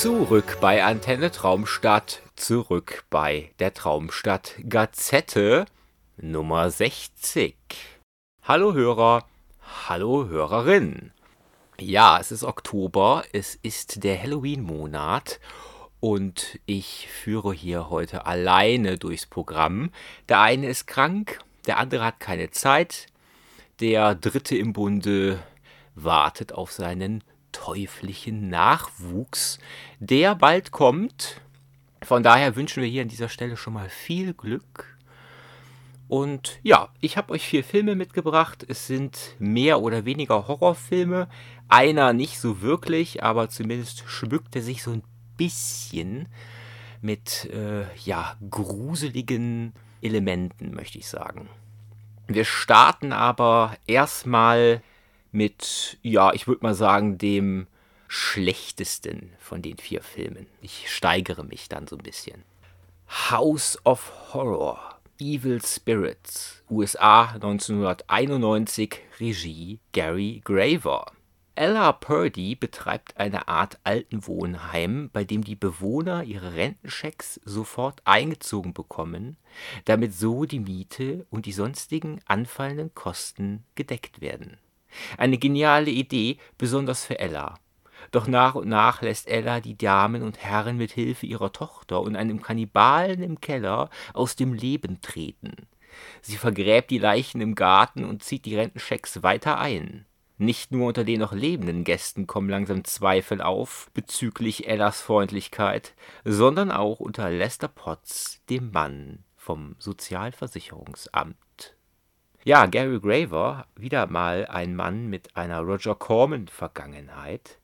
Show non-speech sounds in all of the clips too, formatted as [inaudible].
Zurück bei Antenne Traumstadt, zurück bei der Traumstadt Gazette Nummer 60. Hallo Hörer, hallo Hörerin. Ja, es ist Oktober, es ist der Halloween-Monat und ich führe hier heute alleine durchs Programm. Der eine ist krank, der andere hat keine Zeit, der dritte im Bunde wartet auf seinen teuflischen Nachwuchs, der bald kommt. Von daher wünschen wir hier an dieser Stelle schon mal viel Glück. Und ja, ich habe euch vier Filme mitgebracht. Es sind mehr oder weniger Horrorfilme. Einer nicht so wirklich, aber zumindest schmückt er sich so ein bisschen mit äh, ja, gruseligen Elementen, möchte ich sagen. Wir starten aber erstmal mit, ja, ich würde mal sagen, dem schlechtesten von den vier Filmen. Ich steigere mich dann so ein bisschen. House of Horror, Evil Spirits, USA 1991, Regie Gary Graver. Ella Purdy betreibt eine Art Altenwohnheim, bei dem die Bewohner ihre Rentenchecks sofort eingezogen bekommen, damit so die Miete und die sonstigen anfallenden Kosten gedeckt werden. Eine geniale Idee, besonders für Ella. Doch nach und nach lässt Ella die Damen und Herren mit Hilfe ihrer Tochter und einem Kannibalen im Keller aus dem Leben treten. Sie vergräbt die Leichen im Garten und zieht die Rentenschecks weiter ein. Nicht nur unter den noch lebenden Gästen kommen langsam Zweifel auf bezüglich Ellas Freundlichkeit, sondern auch unter Lester Potts, dem Mann vom Sozialversicherungsamt. Ja, Gary Graver, wieder mal ein Mann mit einer Roger Corman-Vergangenheit,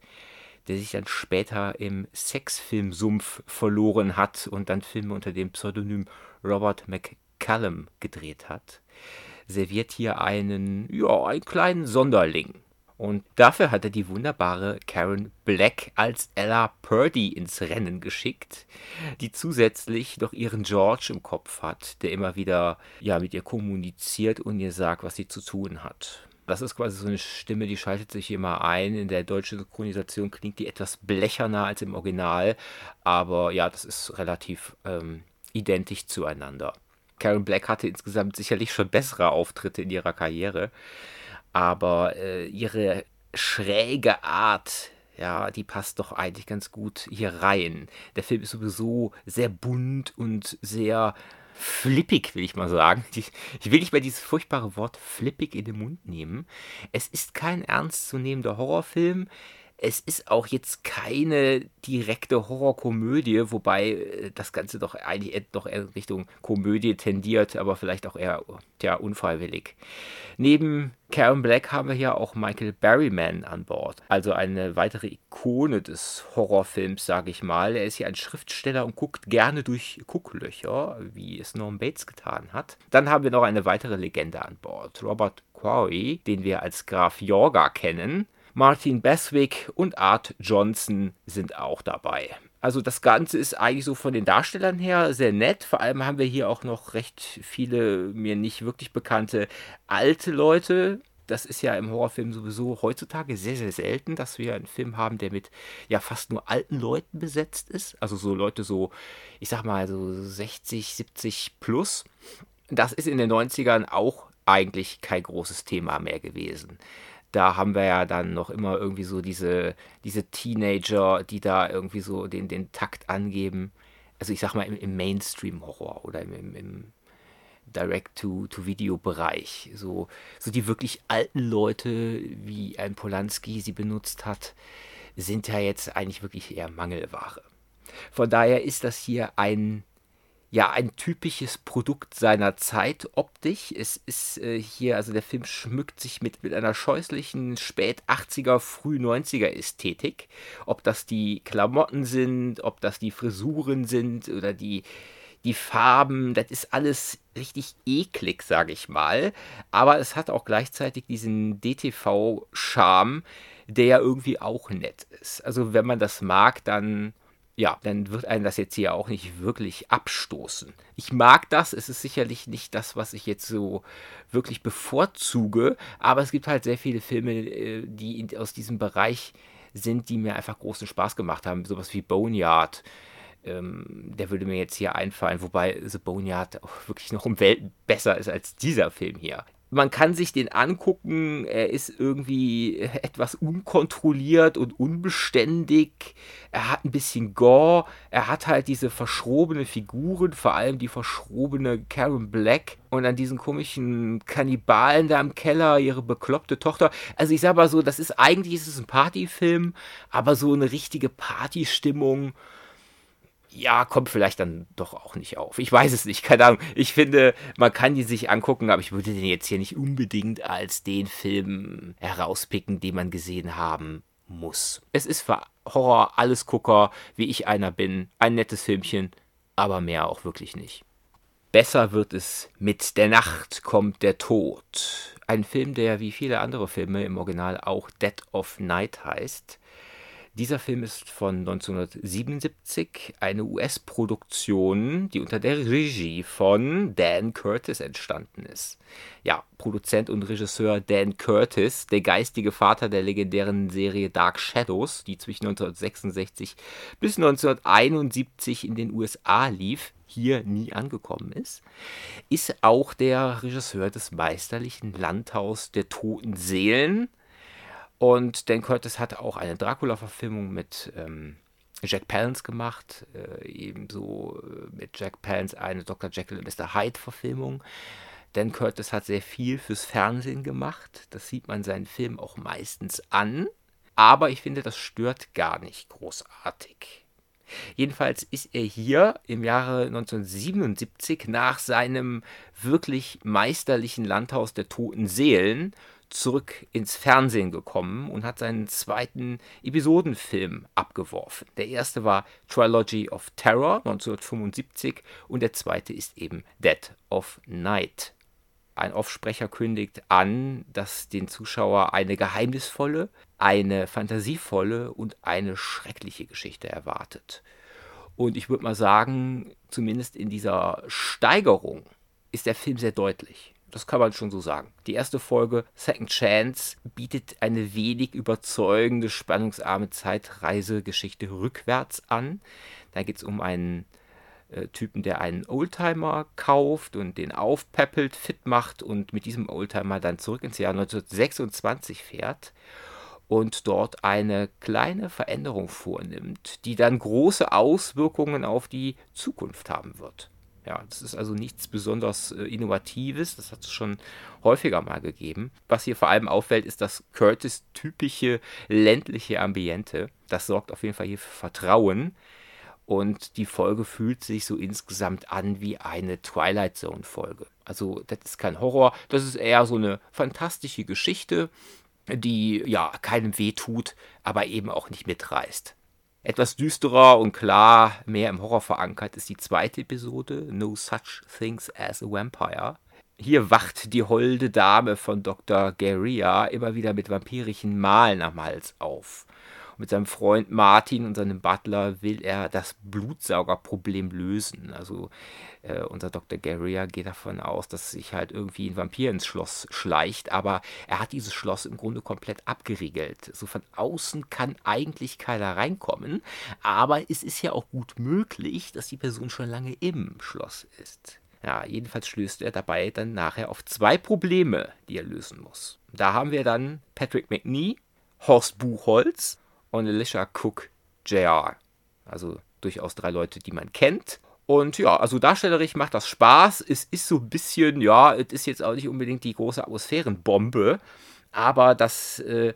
der sich dann später im Sexfilmsumpf verloren hat und dann Filme unter dem Pseudonym Robert McCallum gedreht hat, serviert hier einen, ja, einen kleinen Sonderling. Und dafür hat er die wunderbare Karen Black als Ella Purdy ins Rennen geschickt, die zusätzlich noch ihren George im Kopf hat, der immer wieder ja mit ihr kommuniziert und ihr sagt, was sie zu tun hat. Das ist quasi so eine Stimme, die schaltet sich immer ein. In der deutschen Synchronisation klingt die etwas blecherner als im Original, aber ja, das ist relativ ähm, identisch zueinander. Karen Black hatte insgesamt sicherlich schon bessere Auftritte in ihrer Karriere aber äh, ihre schräge Art, ja, die passt doch eigentlich ganz gut hier rein. Der Film ist sowieso sehr bunt und sehr flippig, will ich mal sagen. [laughs] Ich, ich will nicht mehr dieses furchtbare Wort flippig in den Mund nehmen. Es ist kein ernstzunehmender Horrorfilm es ist auch jetzt keine direkte Horrorkomödie, wobei äh, das Ganze doch eigentlich doch eher Richtung Komödie tendiert, aber vielleicht auch eher ja, unfreiwillig. Neben Karen Black haben wir hier auch Michael Berryman an Bord, also eine weitere Ikone des Horrorfilms, sage ich mal. Er ist hier ein Schriftsteller und guckt gerne durch Gucklöcher, wie es Norm Bates getan hat. Dann haben wir noch eine weitere Legende an Bord, Robert Quarry, den wir als Graf Jorga kennen. Martin Beswick und Art Johnson sind auch dabei. Also das Ganze ist eigentlich so von den Darstellern her sehr nett. Vor allem haben wir hier auch noch recht viele mir nicht wirklich bekannte alte Leute. Das ist ja im Horrorfilm sowieso heutzutage sehr, sehr selten, dass wir einen Film haben, der mit ja fast nur alten Leuten besetzt ist. Also so Leute so, ich sag mal so 60, 70 plus. Das ist in den 90ern auch eigentlich kein großes Thema mehr gewesen da haben wir ja dann noch immer irgendwie so diese, diese Teenager, die da irgendwie so den, den Takt angeben. Also ich sag mal im, im Mainstream-Horror oder im, im, im Direct-to-Video-Bereich. So, so die wirklich alten Leute, wie ein Polanski sie benutzt hat, sind ja jetzt eigentlich wirklich eher Mangelware. Von daher ist das hier ein ja ein typisches Produkt seiner Zeit optisch. Es ist äh, hier, also der Film schmückt sich mit, mit einer scheußlichen spät 80er, früh 90er Ästhetik. Ob das die Klamotten sind, ob das die Frisuren sind oder die, die Farben, das ist alles richtig eklig, sage ich mal. Aber es hat auch gleichzeitig diesen DTV-Charme, der ja irgendwie auch nett ist. Also wenn man das mag, dann ja, dann wird einen das jetzt hier auch nicht wirklich abstoßen. Ich mag das, es ist sicherlich nicht das, was ich jetzt so wirklich bevorzuge, aber es gibt halt sehr viele Filme, äh, die aus diesem Bereich sind, die mir einfach großen Spaß gemacht haben. Sowas wie Boneyard. Ähm, der würde mir jetzt hier einfallen, wobei The Boneyard auch wirklich noch um Welten besser ist als dieser Film hier man kann sich den angucken, er ist irgendwie etwas unkontrolliert und unbeständig. Er hat ein bisschen Gore, er hat halt diese verschrobene Figuren, vor allem die verschrobene Karen Black und dann diesen komischen Kannibalen da im Keller, ihre bekloppte Tochter. Also ich sag mal so, das ist eigentlich ist es ein Partyfilm, aber so eine richtige Partystimmung ja, kommt vielleicht dann doch auch nicht auf. Ich weiß es nicht, keine Ahnung. Ich finde, man kann die sich angucken, aber ich würde den jetzt hier nicht unbedingt als den Film herauspicken, den man gesehen haben muss. Es ist für Horror alles Gucker, wie ich einer bin. Ein nettes Filmchen, aber mehr auch wirklich nicht. Besser wird es mit Der Nacht kommt der Tod. Ein Film, der wie viele andere Filme im Original auch Dead of Night heißt. Dieser Film ist von 1977, eine US-Produktion, die unter der Regie von Dan Curtis entstanden ist. Ja, Produzent und Regisseur Dan Curtis, der geistige Vater der legendären Serie Dark Shadows, die zwischen 1966 bis 1971 in den USA lief, hier nie angekommen ist, ist auch der Regisseur des meisterlichen Landhaus der toten Seelen, und Dan Curtis hat auch eine Dracula-Verfilmung mit ähm, Jack Palance gemacht, äh, ebenso äh, mit Jack Palance eine Dr. Jekyll und Mr. Hyde-Verfilmung. Dan Curtis hat sehr viel fürs Fernsehen gemacht. Das sieht man seinen Film auch meistens an. Aber ich finde, das stört gar nicht großartig. Jedenfalls ist er hier im Jahre 1977 nach seinem wirklich meisterlichen Landhaus der toten Seelen zurück ins Fernsehen gekommen und hat seinen zweiten Episodenfilm abgeworfen. Der erste war Trilogy of Terror 1975 und der zweite ist eben Dead of Night. Ein Offsprecher kündigt an, dass den Zuschauer eine geheimnisvolle, eine fantasievolle und eine schreckliche Geschichte erwartet. Und ich würde mal sagen, zumindest in dieser Steigerung ist der Film sehr deutlich. Das kann man schon so sagen. Die erste Folge, Second Chance, bietet eine wenig überzeugende, spannungsarme Zeitreisegeschichte rückwärts an. Da geht es um einen äh, Typen, der einen Oldtimer kauft und den aufpeppelt, fit macht und mit diesem Oldtimer dann zurück ins Jahr 1926 fährt und dort eine kleine Veränderung vornimmt, die dann große Auswirkungen auf die Zukunft haben wird. Ja, das ist also nichts besonders äh, Innovatives, das hat es schon häufiger mal gegeben. Was hier vor allem auffällt, ist das Curtis typische ländliche Ambiente. Das sorgt auf jeden Fall hier für Vertrauen. Und die Folge fühlt sich so insgesamt an wie eine Twilight Zone Folge. Also das ist kein Horror, das ist eher so eine fantastische Geschichte, die ja keinem weh tut, aber eben auch nicht mitreißt. Etwas düsterer und klar mehr im Horror verankert ist die zweite Episode, No Such Things as a Vampire. Hier wacht die holde Dame von Dr. Garia immer wieder mit vampirischen Malen am Hals auf mit seinem Freund Martin und seinem Butler will er das Blutsaugerproblem lösen. Also äh, unser Dr. Garrier geht davon aus, dass sich halt irgendwie ein Vampir ins Schloss schleicht, aber er hat dieses Schloss im Grunde komplett abgeriegelt. So von außen kann eigentlich keiner reinkommen, aber es ist ja auch gut möglich, dass die Person schon lange im Schloss ist. Ja, jedenfalls stößt er dabei dann nachher auf zwei Probleme, die er lösen muss. Da haben wir dann Patrick McNee, Horst Buchholz und Alicia Cook Jr. Also durchaus drei Leute, die man kennt. Und ja, also darstellerisch macht das Spaß. Es ist so ein bisschen, ja, es ist jetzt auch nicht unbedingt die große Atmosphärenbombe, aber das, äh,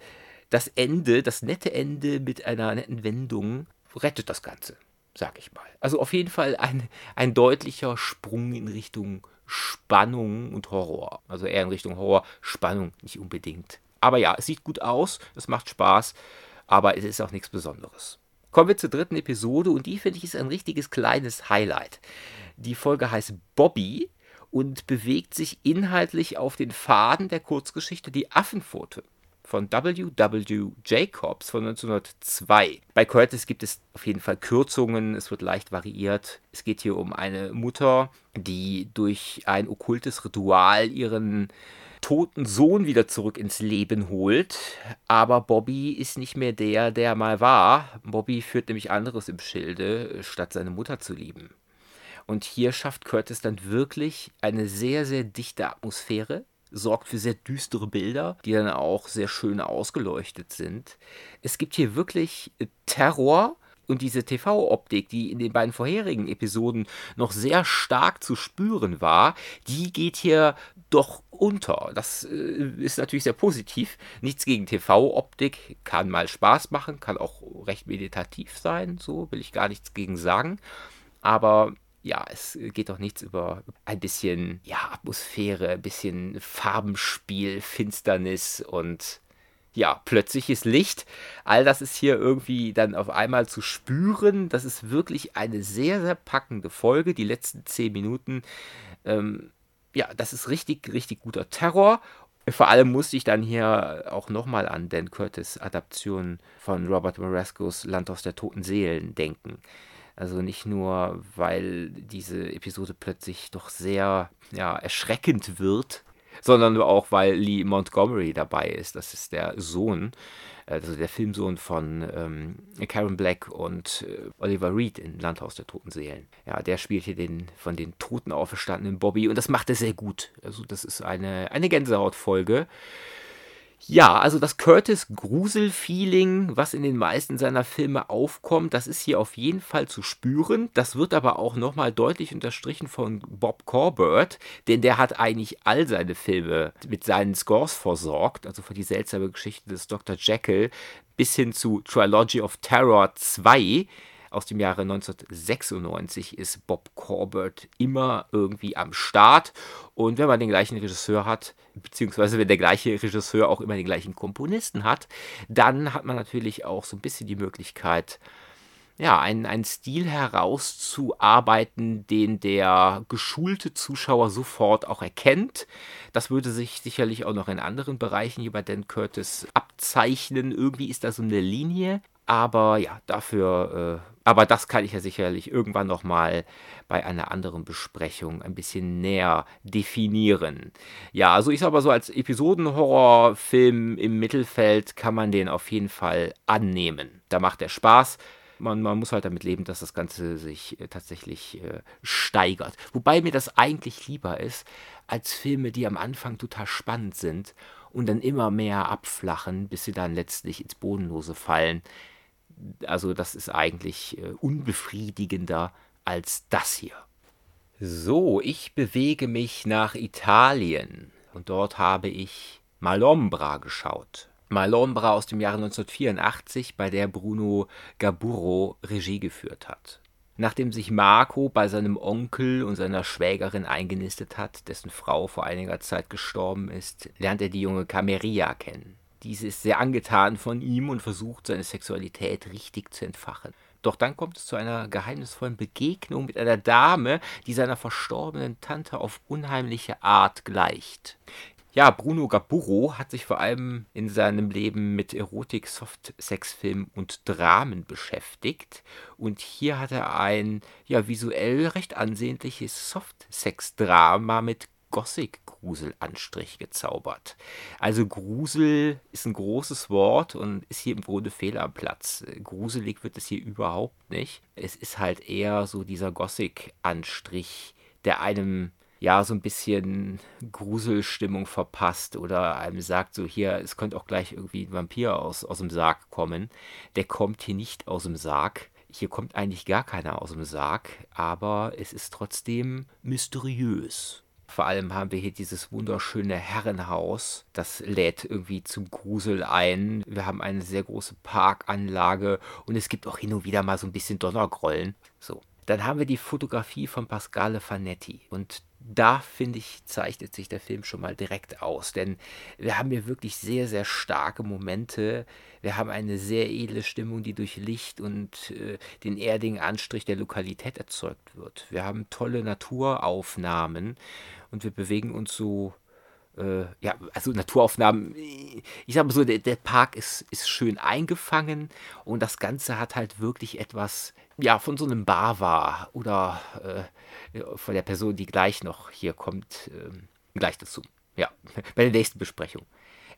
das Ende, das nette Ende mit einer netten Wendung rettet das Ganze, sag ich mal. Also auf jeden Fall ein, ein deutlicher Sprung in Richtung Spannung und Horror. Also eher in Richtung Horror, Spannung nicht unbedingt. Aber ja, es sieht gut aus, es macht Spaß aber es ist auch nichts Besonderes. Kommen wir zur dritten Episode und die finde ich ist ein richtiges kleines Highlight. Die Folge heißt Bobby und bewegt sich inhaltlich auf den Faden der Kurzgeschichte Die Affenpfote von W.W. Jacobs von 1902. Bei Curtis gibt es auf jeden Fall Kürzungen, es wird leicht variiert. Es geht hier um eine Mutter, die durch ein okkultes Ritual ihren toten Sohn wieder zurück ins Leben holt. Aber Bobby ist nicht mehr der, der mal war. Bobby führt nämlich anderes im Schilde, statt seine Mutter zu lieben. Und hier schafft Curtis dann wirklich eine sehr, sehr dichte Atmosphäre, sorgt für sehr düstere Bilder, die dann auch sehr schön ausgeleuchtet sind. Es gibt hier wirklich Terror, und diese TV-Optik, die in den beiden vorherigen Episoden noch sehr stark zu spüren war, die geht hier doch unter. Das äh, ist natürlich sehr positiv. Nichts gegen TV-Optik, kann mal Spaß machen, kann auch recht meditativ sein, so will ich gar nichts gegen sagen. Aber ja, es geht doch nichts über ein bisschen ja, Atmosphäre, ein bisschen Farbenspiel, Finsternis und ja, plötzliches Licht. All das ist hier irgendwie dann auf einmal zu spüren. Das ist wirklich eine sehr, sehr packende Folge. Die letzten zehn Minuten, ähm, ja, das ist richtig, richtig guter Terror. Vor allem musste ich dann hier auch nochmal an Dan Curtis Adaption von Robert Marascos Landhaus der toten Seelen denken. Also nicht nur, weil diese Episode plötzlich doch sehr ja, erschreckend wird, sondern auch, weil Lee Montgomery dabei ist. Das ist der Sohn, also der Filmsohn von ähm, Karen Black und äh, Oliver Reed in Landhaus der Toten Seelen. Ja, der spielt hier den von den Toten auferstandenen Bobby und das macht er sehr gut. Also das ist eine, eine Gänsehautfolge. Ja, also das Curtis-Grusel-Feeling, was in den meisten seiner Filme aufkommt, das ist hier auf jeden Fall zu spüren. Das wird aber auch nochmal deutlich unterstrichen von Bob Corbett, denn der hat eigentlich all seine Filme mit seinen Scores versorgt, also von die seltsame Geschichte des Dr. Jekyll bis hin zu Trilogy of Terror 2 aus dem Jahre 1996 ist Bob Corbett immer irgendwie am Start. Und wenn man den gleichen Regisseur hat, beziehungsweise wenn der gleiche Regisseur auch immer den gleichen Komponisten hat, dann hat man natürlich auch so ein bisschen die Möglichkeit, ja, einen, einen Stil herauszuarbeiten, den der geschulte Zuschauer sofort auch erkennt. Das würde sich sicherlich auch noch in anderen Bereichen bei Dan Curtis abzeichnen. Irgendwie ist da so eine Linie. Aber ja, dafür, äh, aber das kann ich ja sicherlich irgendwann nochmal bei einer anderen Besprechung ein bisschen näher definieren. Ja, also ich sag mal so, als Episodenhorrorfilm im Mittelfeld kann man den auf jeden Fall annehmen. Da macht er Spaß. Man, man, muss halt damit leben, dass das Ganze sich äh, tatsächlich äh, steigert. Wobei mir das eigentlich lieber ist, als Filme, die am Anfang total spannend sind und dann immer mehr abflachen, bis sie dann letztlich ins Bodenlose fallen also das ist eigentlich äh, unbefriedigender als das hier. So, ich bewege mich nach Italien und dort habe ich Malombra geschaut. Malombra aus dem Jahre 1984, bei der Bruno Gaburro Regie geführt hat. Nachdem sich Marco bei seinem Onkel und seiner Schwägerin eingenistet hat, dessen Frau vor einiger Zeit gestorben ist, lernt er die junge Cameria kennen. Diese ist sehr angetan von ihm und versucht, seine Sexualität richtig zu entfachen. Doch dann kommt es zu einer geheimnisvollen Begegnung mit einer Dame, die seiner verstorbenen Tante auf unheimliche Art gleicht. Ja, Bruno Gaburro hat sich vor allem in seinem Leben mit Erotik, Soft-Sex-Filmen und Dramen beschäftigt. Und hier hat er ein ja, visuell recht ansehnliches Soft-Sex-Drama mit Gothic-Grusel-Anstrich gezaubert. Also Grusel ist ein großes Wort und ist hier im Grunde fehl am Platz. Gruselig wird es hier überhaupt nicht. Es ist halt eher so dieser Gothic-Anstrich, der einem ja so ein bisschen Gruselstimmung verpasst oder einem sagt so hier, es könnte auch gleich irgendwie ein Vampir aus, aus dem Sarg kommen. Der kommt hier nicht aus dem Sarg. Hier kommt eigentlich gar keiner aus dem Sarg, aber es ist trotzdem mysteriös. Vor allem haben wir hier dieses wunderschöne Herrenhaus. Das lädt irgendwie zum Grusel ein. Wir haben eine sehr große Parkanlage und es gibt auch hin und wieder mal so ein bisschen Donnergrollen. So. Dann haben wir die Fotografie von Pasquale Fanetti. Und da, finde ich, zeichnet sich der Film schon mal direkt aus. Denn wir haben hier wirklich sehr, sehr starke Momente. Wir haben eine sehr edle Stimmung, die durch Licht und äh, den erdigen Anstrich der Lokalität erzeugt wird. Wir haben tolle Naturaufnahmen und wir bewegen uns so, äh, ja, also Naturaufnahmen, ich sage mal so, der, der Park ist, ist schön eingefangen und das Ganze hat halt wirklich etwas, ja, von so einem Bava oder äh, von der Person, die gleich noch hier kommt, äh, gleich dazu. Ja, [laughs] bei der nächsten Besprechung.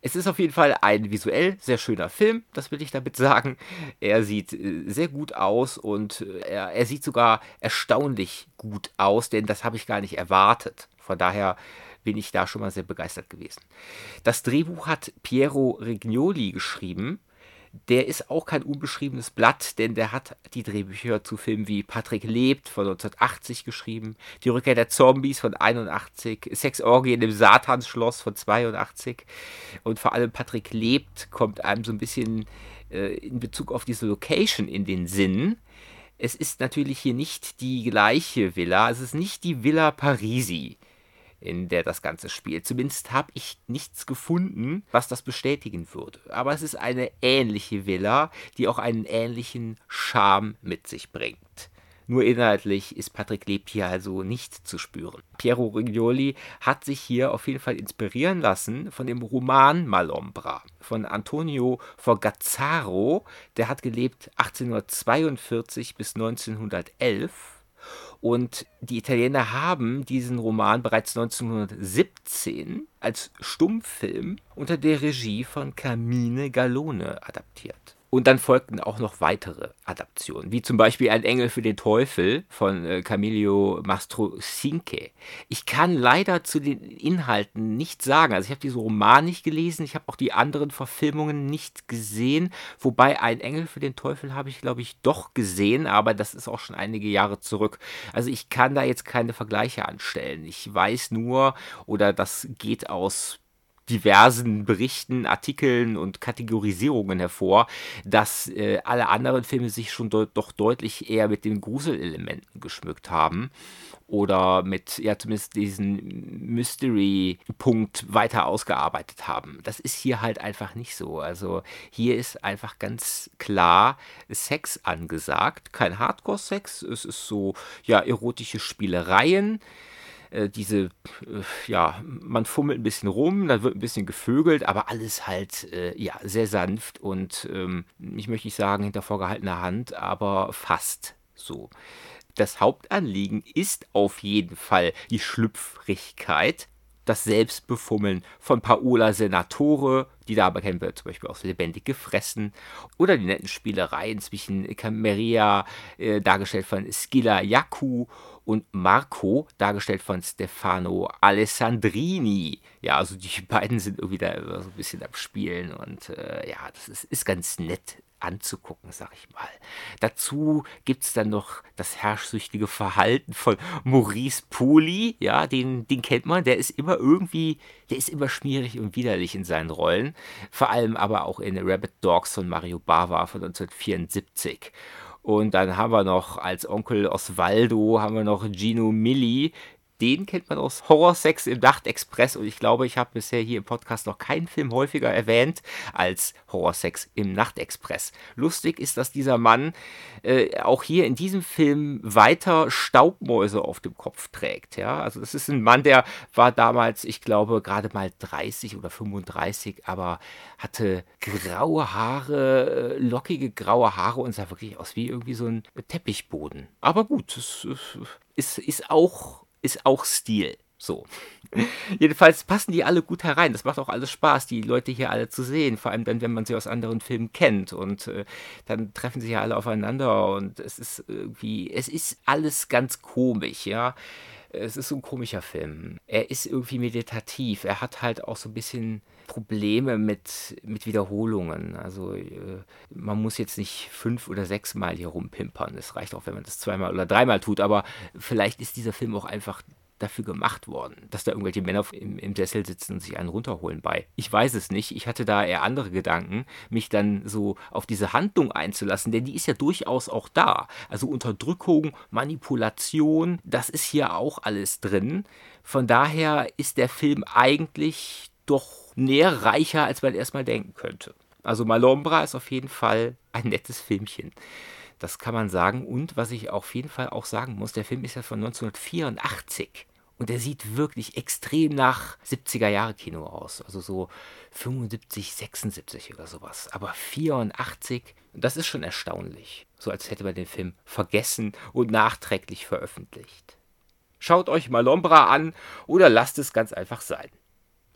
Es ist auf jeden Fall ein visuell sehr schöner Film, das will ich damit sagen. Er sieht äh, sehr gut aus und äh, er, er sieht sogar erstaunlich gut aus, denn das habe ich gar nicht erwartet. Von daher bin ich da schon mal sehr begeistert gewesen. Das Drehbuch hat Piero Rignoli geschrieben der ist auch kein unbeschriebenes Blatt, denn der hat die Drehbücher zu Filmen wie Patrick lebt von 1980 geschrieben, Die Rückkehr der Zombies von 81, Sexorgien im Satansschloss von 82 und vor allem Patrick lebt kommt einem so ein bisschen äh, in Bezug auf diese Location in den Sinn. Es ist natürlich hier nicht die gleiche Villa, es ist nicht die Villa Parisi in der das Ganze spielt. Zumindest habe ich nichts gefunden, was das bestätigen würde. Aber es ist eine ähnliche Villa, die auch einen ähnlichen Charme mit sich bringt. Nur inhaltlich ist Patrick Lebt hier also nicht zu spüren. Piero Rignoli hat sich hier auf jeden Fall inspirieren lassen von dem Roman Malombra von Antonio Forgazzaro. Der hat gelebt 1842 bis 1911 und die Italiener haben diesen Roman bereits 1917 als Stummfilm unter der Regie von Carmine Gallone adaptiert. Und dann folgten auch noch weitere Adaptionen, wie zum Beispiel Ein Engel für den Teufel von äh, Camillo Mastrosinche. Ich kann leider zu den Inhalten nichts sagen. Also ich habe diesen Roman nicht gelesen, ich habe auch die anderen Verfilmungen nicht gesehen. Wobei Ein Engel für den Teufel habe ich, glaube ich, doch gesehen, aber das ist auch schon einige Jahre zurück. Also ich kann da jetzt keine Vergleiche anstellen. Ich weiß nur, oder das geht aus diversen Berichten, Artikeln und Kategorisierungen hervor, dass äh, alle anderen Filme sich schon de doch deutlich eher mit den Gruselelementen geschmückt haben oder mit, ja, zumindest diesen Mystery-Punkt weiter ausgearbeitet haben. Das ist hier halt einfach nicht so. Also hier ist einfach ganz klar Sex angesagt. Kein Hardcore-Sex, es ist so, ja, erotische Spielereien äh, diese, äh, ja, man fummelt ein bisschen rum, dann wird ein bisschen gevögelt, aber alles halt, äh, ja, sehr sanft und ähm, ich möchte nicht sagen hinter vorgehaltener Hand, aber fast so. Das Hauptanliegen ist auf jeden Fall die Schlüpfrigkeit, das Selbstbefummeln von Paola Senatore, die dabei kennen wir zum Beispiel aus Lebendig gefressen, oder die netten Spielereien zwischen Cameria, äh, dargestellt von Skilla Yaku, und Marco, dargestellt von Stefano Alessandrini. Ja, also die beiden sind irgendwie da so ein bisschen am Spielen und äh, ja, das ist, ist ganz nett anzugucken, sag ich mal. Dazu gibt es dann noch das herrschsüchtige Verhalten von Maurice Poli, ja, den, den kennt man, der ist immer irgendwie, der ist immer schmierig und widerlich in seinen Rollen, vor allem aber auch in Rabbit Dogs von Mario Bava von 1974. Und dann haben wir noch als Onkel Osvaldo, haben wir noch Gino Milli. Den kennt man aus Horrorsex im Nachtexpress und ich glaube, ich habe bisher hier im Podcast noch keinen Film häufiger erwähnt als Horrorsex im Nachtexpress. Lustig ist, dass dieser Mann äh, auch hier in diesem Film weiter Staubmäuse auf dem Kopf trägt. Ja? Also das ist ein Mann, der war damals, ich glaube, gerade mal 30 oder 35, aber hatte graue Haare, äh, lockige graue Haare und sah wirklich aus wie irgendwie so ein Teppichboden. Aber gut, es ist, ist auch ist auch Stil. So. [laughs] Jedenfalls passen die alle gut herein. Das macht auch alles Spaß, die Leute hier alle zu sehen. Vor allem dann, wenn man sie aus anderen Filmen kennt. Und äh, dann treffen sie ja alle aufeinander und es ist irgendwie, es ist alles ganz komisch, ja. Es ist so ein komischer Film. Er ist irgendwie meditativ. Er hat halt auch so ein bisschen Probleme mit, mit Wiederholungen. Also äh, man muss jetzt nicht fünf oder sechs Mal hier rumpimpern. Es reicht auch, wenn man das zweimal oder dreimal tut. Aber vielleicht ist dieser Film auch einfach dafür gemacht worden, dass da irgendwelche Männer im, im, Sessel sitzen und sich einen runterholen bei. Ich weiß es nicht. Ich hatte da eher andere Gedanken, mich dann so auf diese Handlung einzulassen, denn die ist ja durchaus auch da. Also Unterdrückung, Manipulation, das ist hier auch alles drin. Von daher ist der Film eigentlich doch nährreicher, als man erstmal denken könnte. Also Malombra ist auf jeden Fall ein nettes Filmchen. Das kann man sagen. Und was ich auf jeden Fall auch sagen muss, der Film ist ja von 1984. Und der sieht wirklich extrem nach 70er Jahre Kino aus. Also so 75, 76 oder sowas. Aber 84, das ist schon erstaunlich. So als hätte man den Film vergessen und nachträglich veröffentlicht. Schaut euch Malombra an oder lasst es ganz einfach sein.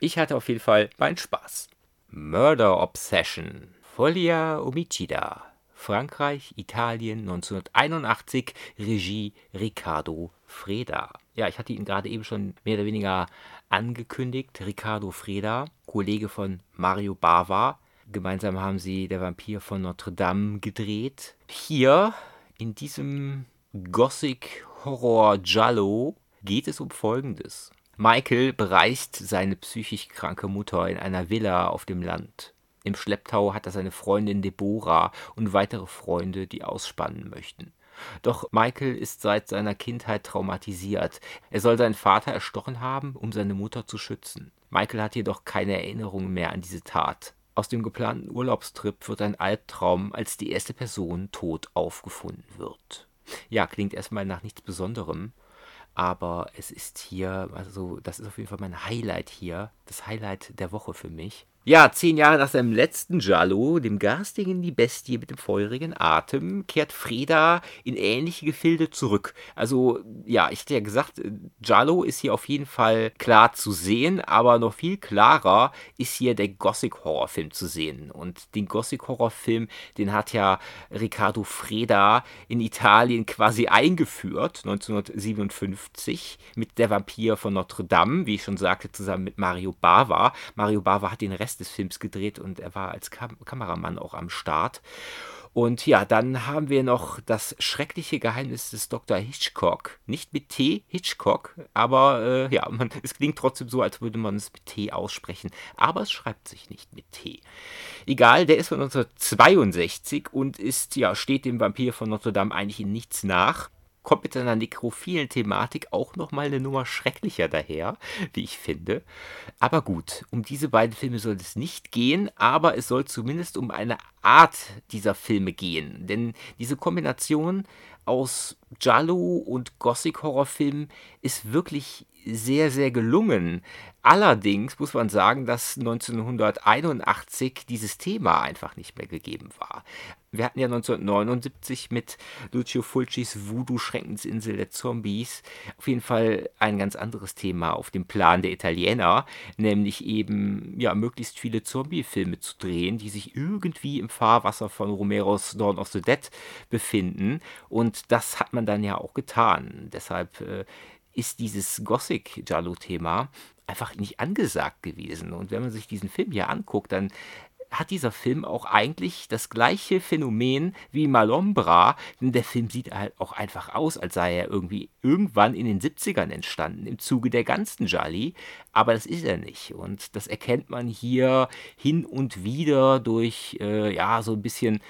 Ich hatte auf jeden Fall meinen Spaß. Murder Obsession. Folia Omicida. Frankreich, Italien 1981, Regie Riccardo Freda. Ja, ich hatte ihn gerade eben schon mehr oder weniger angekündigt. Riccardo Freda, Kollege von Mario Bava. Gemeinsam haben sie Der Vampir von Notre Dame gedreht. Hier in diesem Gothic Horror Giallo geht es um Folgendes. Michael bereist seine psychisch kranke Mutter in einer Villa auf dem Land. Im Schlepptau hat er seine Freundin Deborah und weitere Freunde, die ausspannen möchten. Doch Michael ist seit seiner Kindheit traumatisiert. Er soll seinen Vater erstochen haben, um seine Mutter zu schützen. Michael hat jedoch keine Erinnerung mehr an diese Tat. Aus dem geplanten Urlaubstrip wird ein Albtraum, als die erste Person tot aufgefunden wird. Ja, klingt erstmal nach nichts Besonderem, aber es ist hier, also das ist auf jeden Fall mein Highlight hier, das Highlight der Woche für mich. Ja, zehn Jahre nach seinem letzten Giallo, dem garstigen Die Bestie mit dem feurigen Atem, kehrt Freda in ähnliche Gefilde zurück. Also, ja, ich hätte ja gesagt, Giallo ist hier auf jeden Fall klar zu sehen, aber noch viel klarer ist hier der Gothic-Horrorfilm zu sehen. Und den Gothic-Horrorfilm, den hat ja Riccardo Freda in Italien quasi eingeführt, 1957, mit Der Vampir von Notre Dame, wie ich schon sagte, zusammen mit Mario Bava. Mario Bava hat den Rest Des Films gedreht und er war als Kam Kameramann auch am Start. Und ja, dann haben wir noch das schreckliche Geheimnis des Dr. Hitchcock. Nicht mit T, Hitchcock, aber äh, ja, man, es klingt trotzdem so, als würde man es mit T aussprechen. Aber es schreibt sich nicht mit T. Egal, der ist von 1962 und ist, ja, steht dem Vampir von Notre Dame eigentlich in nichts nach kommt mit seiner nekrophilen Thematik auch nochmal eine Nummer schrecklicher daher, wie ich finde. Aber gut, um diese beiden Filme soll es nicht gehen, aber es soll zumindest um eine Art dieser Filme gehen. Denn diese Kombination aus Jallo und Gothic-Horrorfilmen ist wirklich sehr, sehr gelungen. Allerdings muss man sagen, dass 1981 dieses Thema einfach nicht mehr gegeben war. Wir hatten ja 1979 mit Lucio Fulcis Voodoo-Schreckensinsel der Zombies auf jeden Fall ein ganz anderes Thema auf dem Plan der Italiener, nämlich eben ja möglichst viele Zombie-Filme zu drehen, die sich irgendwie im Fahrwasser von Romeros Dawn of the Dead befinden. Und das hat man dann ja auch getan. Deshalb äh, ist dieses Gothic-Giallo-Thema einfach nicht angesagt gewesen. Und wenn man sich diesen Film hier anguckt, dann hat dieser Film auch eigentlich das gleiche Phänomen wie Malombra, denn der Film sieht halt auch einfach aus, als sei er irgendwie irgendwann in den 70ern entstanden, im Zuge der ganzen Jolly, aber das ist er nicht und das erkennt man hier hin und wieder durch, äh, ja, so ein bisschen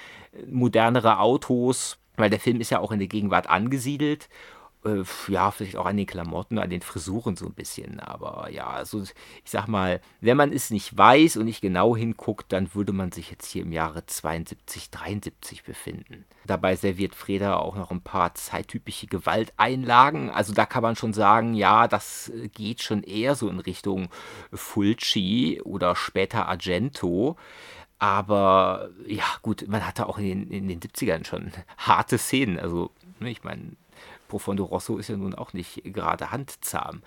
modernere Autos, weil der Film ist ja auch in der Gegenwart angesiedelt äh, ja, vielleicht auch an den Klamotten, an den Frisuren so ein bisschen. Aber ja, also ich sag mal, wenn man es nicht weiß und nicht genau hinguckt, dann würde man sich jetzt hier im Jahre 72, 73 befinden. Dabei serviert Freda auch noch ein paar zeittypische Gewalteinlagen. Also da kann man schon sagen, ja, das äh, geht schon eher so in Richtung Fulci oder später Argento. Aber ja, gut, man hatte auch in den, in den 70ern schon harte Szenen. Also, ne, ich meine, Profondo Rosso ist ja nun auch nicht gerade handzahm.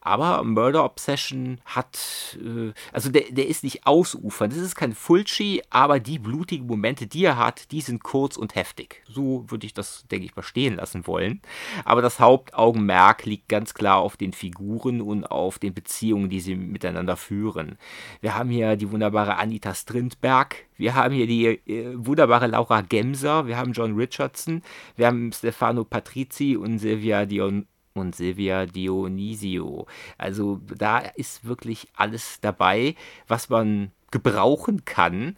Aber Murder Obsession hat, äh, also der, der ist nicht ausufern. Das ist kein Fulci, aber die blutigen Momente, die er hat, die sind kurz und heftig. So würde ich das, denke ich, mal stehen lassen wollen. Aber das Hauptaugenmerk liegt ganz klar auf den Figuren und auf den Beziehungen, die sie miteinander führen. Wir haben hier die wunderbare Anita Strindberg, wir haben hier die äh, wunderbare Laura Gemser, wir haben John Richardson, wir haben Stefano Patrizi und Silvia Dion und Silvia Dionisio. Also da ist wirklich alles dabei, was man gebrauchen kann.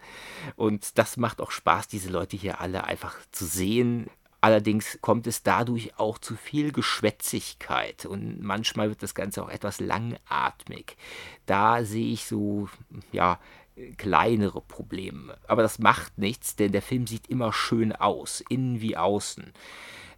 Und das macht auch Spaß, diese Leute hier alle einfach zu sehen. Allerdings kommt es dadurch auch zu viel Geschwätzigkeit und manchmal wird das Ganze auch etwas langatmig. Da sehe ich so, ja, kleinere Probleme. Aber das macht nichts, denn der Film sieht immer schön aus, innen wie außen.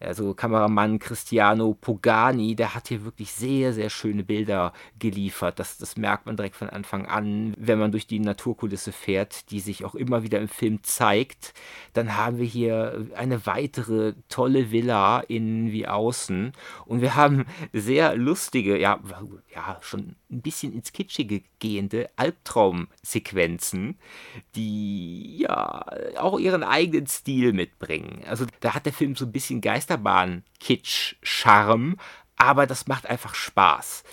Also Kameramann Cristiano Pogani, der hat hier wirklich sehr, sehr schöne Bilder geliefert. Das, das merkt man direkt von Anfang an, wenn man durch die Naturkulisse fährt, die sich auch immer wieder im Film zeigt. Dann haben wir hier eine weitere tolle Villa innen wie außen. Und wir haben sehr lustige, ja, ja schon ein bisschen ins Kitschige gehende Albtraumsequenzen, die ja auch ihren eigenen Stil mitbringen. Also da hat der Film so ein bisschen Geisterbahn-Kitsch-Charme, aber das macht einfach Spaß.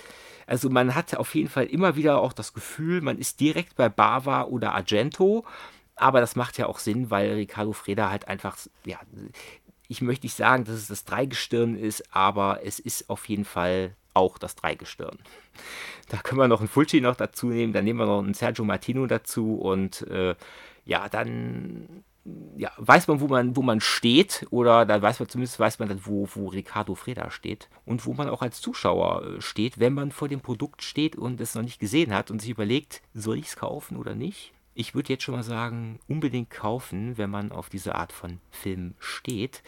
Also man hat auf jeden Fall immer wieder auch das Gefühl, man ist direkt bei Bava oder Argento. Aber das macht ja auch Sinn, weil Ricardo Freda halt einfach, ja, ich möchte nicht sagen, dass es das Dreigestirn ist, aber es ist auf jeden Fall auch das Dreigestirn. [laughs] Da können wir noch einen Fulci noch dazu nehmen, dann nehmen wir noch einen Sergio Martino dazu und äh, ja, dann ja, weiß man, wo man, wo man steht, oder dann weiß man zumindest, weiß man dann, wo, wo Ricardo Freda steht und wo man auch als Zuschauer äh, steht, wenn man vor dem Produkt steht und es noch nicht gesehen hat und sich überlegt, soll ich es kaufen oder nicht? Ich würde jetzt schon mal sagen, unbedingt kaufen, wenn man auf diese Art von Film steht.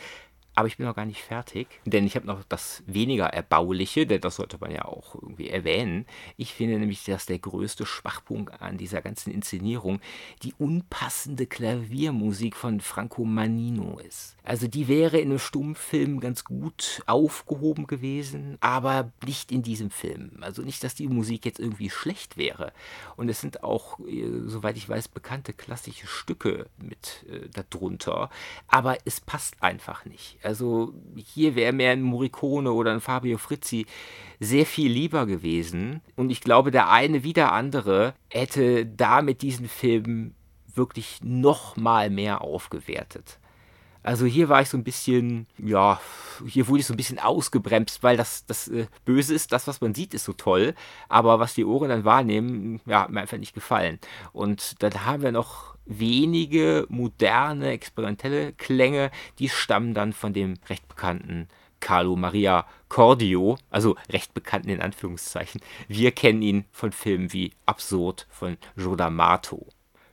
Aber ich bin noch gar nicht fertig, denn ich habe noch das weniger Erbauliche, denn das sollte man ja auch irgendwie erwähnen. Ich finde nämlich, dass der größte Schwachpunkt an dieser ganzen Inszenierung die unpassende Klaviermusik von Franco Manino ist. Also die wäre in einem Stummfilm ganz gut aufgehoben gewesen, aber nicht in diesem Film. Also nicht, dass die Musik jetzt irgendwie schlecht wäre. Und es sind auch, äh, soweit ich weiß, bekannte klassische Stücke mit äh, darunter, aber es passt einfach nicht. Also hier wäre mehr ein Morricone oder ein Fabio Frizzi sehr viel lieber gewesen. Und ich glaube, der eine wie der andere hätte da mit diesen Filmen wirklich noch mal mehr aufgewertet. Also hier war ich so ein bisschen, ja, hier wurde ich so ein bisschen ausgebremst, weil das, das äh, Böse ist, das, was man sieht, ist so toll, aber was die Ohren dann wahrnehmen, ja, hat mir einfach nicht gefallen. Und dann haben wir noch wenige moderne, experimentelle Klänge, die stammen dann von dem recht bekannten Carlo Maria Cordio, also recht bekannten in Anführungszeichen. Wir kennen ihn von Filmen wie Absurd von Giordamato.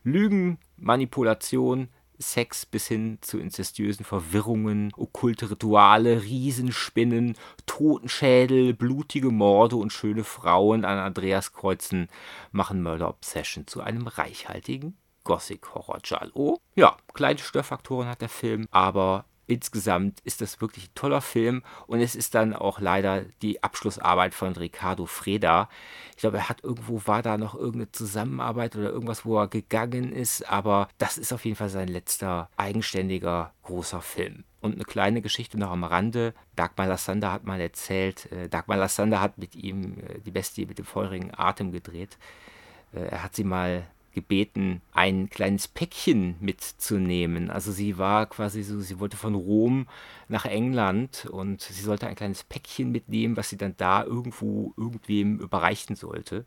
Lügen, Manipulation, Sex bis hin zu inzestiösen Verwirrungen, okkulte Rituale, Riesenspinnen, Totenschädel, blutige Morde und schöne Frauen an Andreaskreuzen machen Murder Obsession zu einem reichhaltigen Gothic-Horror-Giallo. Ja, kleine Störfaktoren hat der Film, aber insgesamt ist das wirklich ein toller Film und es ist dann auch leider die Abschlussarbeit von Ricardo Freda. Ich glaube, er hat irgendwo, war da noch irgendeine Zusammenarbeit oder irgendwas, wo er gegangen ist, aber das ist auf jeden Fall sein letzter eigenständiger großer Film. Und eine kleine Geschichte noch am Rande. Dagmar Lassander hat mal erzählt, äh, Dagmar Lassander hat mit ihm äh, die Bestie mit dem feurigen Atem gedreht. Äh, er hat sie mal gebeten, ein kleines Päckchen mitzunehmen. Also sie war quasi so, sie wollte von Rom nach England und sie sollte ein kleines Päckchen mitnehmen, was sie dann da irgendwo irgendwem überreichen sollte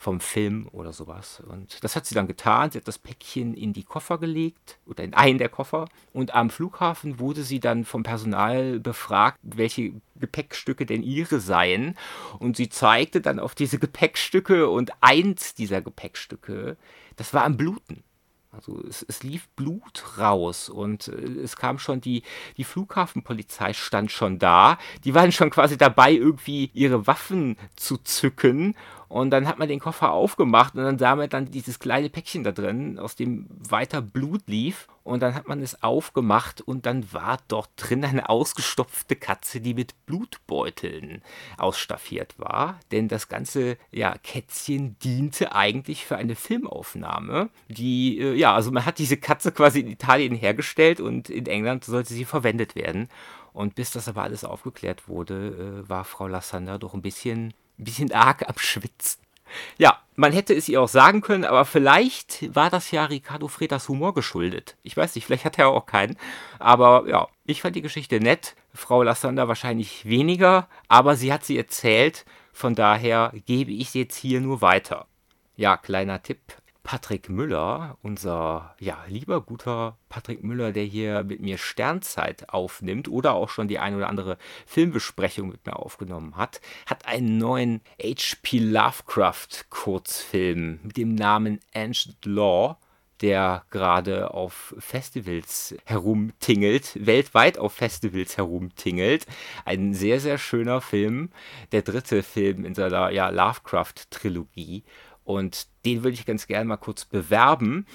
vom Film oder sowas. Und das hat sie dann getan. Sie hat das Päckchen in die Koffer gelegt oder in einen der Koffer. Und am Flughafen wurde sie dann vom Personal befragt, welche Gepäckstücke denn ihre seien. Und sie zeigte dann auf diese Gepäckstücke und eins dieser Gepäckstücke, das war am Bluten. Also es, es, lief Blut raus und äh, es kam schon die, die Flughafenpolizei stand schon da. Die waren schon quasi dabei, irgendwie ihre Waffen zu zücken und dann hat man den Koffer aufgemacht und dann sah man dann dieses kleine Päckchen da drin, aus dem weiter Blut lief. Und dann hat man es aufgemacht und dann war dort drin eine ausgestopfte Katze, die mit Blutbeuteln ausstaffiert war. Denn das ganze ja, Kätzchen diente eigentlich für eine Filmaufnahme. Die, äh, ja, also man hat diese Katze quasi in Italien hergestellt und in England sollte sie verwendet werden. Und bis das aber alles aufgeklärt wurde, äh, war Frau Lassander doch ein bisschen ein bisschen arg am Schwitzen. Ja, man hätte es ihr auch sagen können, aber vielleicht war das ja Ricardo Fredas Humor geschuldet. Ich weiß nicht, vielleicht hat er auch keinen. Aber ja, ich fand die Geschichte nett. Frau Lassander wahrscheinlich weniger, aber sie hat sie erzählt. Von daher gebe ich sie jetzt hier nur weiter. Ja, kleiner Tipp Patrick Müller, unser ja, lieber guter Patrick Müller, der hier mit mir Sternzeit aufnimmt oder auch schon die ein oder andere Filmbesprechung mit mir aufgenommen hat, hat einen neuen H.P. Lovecraft Kurzfilm mit dem Namen Ancient Law der gerade auf Festivals herumtingelt, weltweit auf Festivals herumtingelt. Ein sehr, sehr schöner Film, der dritte Film in seiner ja, Lovecraft-Trilogie. Und den würde ich ganz gerne mal kurz bewerben.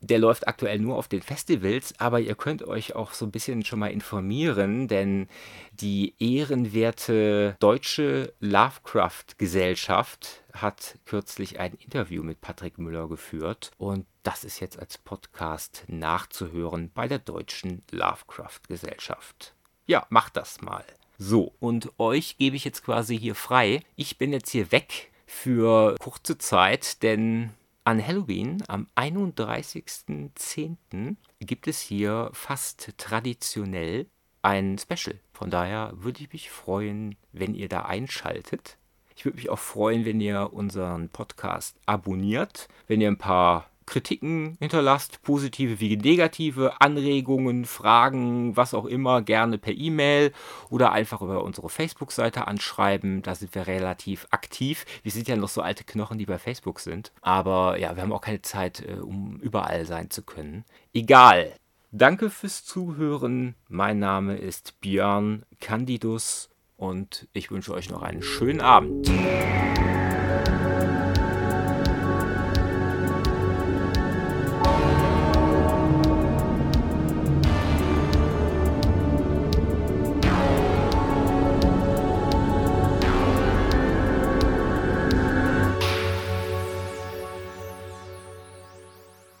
Der läuft aktuell nur auf den Festivals, aber ihr könnt euch auch so ein bisschen schon mal informieren, denn die ehrenwerte Deutsche Lovecraft-Gesellschaft hat kürzlich ein Interview mit Patrick Müller geführt und das ist jetzt als Podcast nachzuhören bei der Deutschen Lovecraft-Gesellschaft. Ja, macht das mal. So, und euch gebe ich jetzt quasi hier frei. Ich bin jetzt hier weg für kurze Zeit, denn an Halloween, am 31.10., gibt es hier fast traditionell ein Special. Von daher würde ich mich freuen, wenn ihr da einschaltet. Ich würde mich auch freuen, wenn ihr unseren Podcast abonniert, wenn ihr ein paar Kritiken hinterlasst, positive wie negative, Anregungen, Fragen, was auch immer, gerne per E-Mail oder einfach über unsere Facebook-Seite anschreiben. Da sind wir relativ aktiv. Wir sind ja noch so alte Knochen, die bei Facebook sind. Aber ja, wir haben auch keine Zeit, äh, um überall sein zu können. Egal. Danke fürs Zuhören. Mein Name ist Björn Candidus und ich wünsche euch noch einen schönen Abend.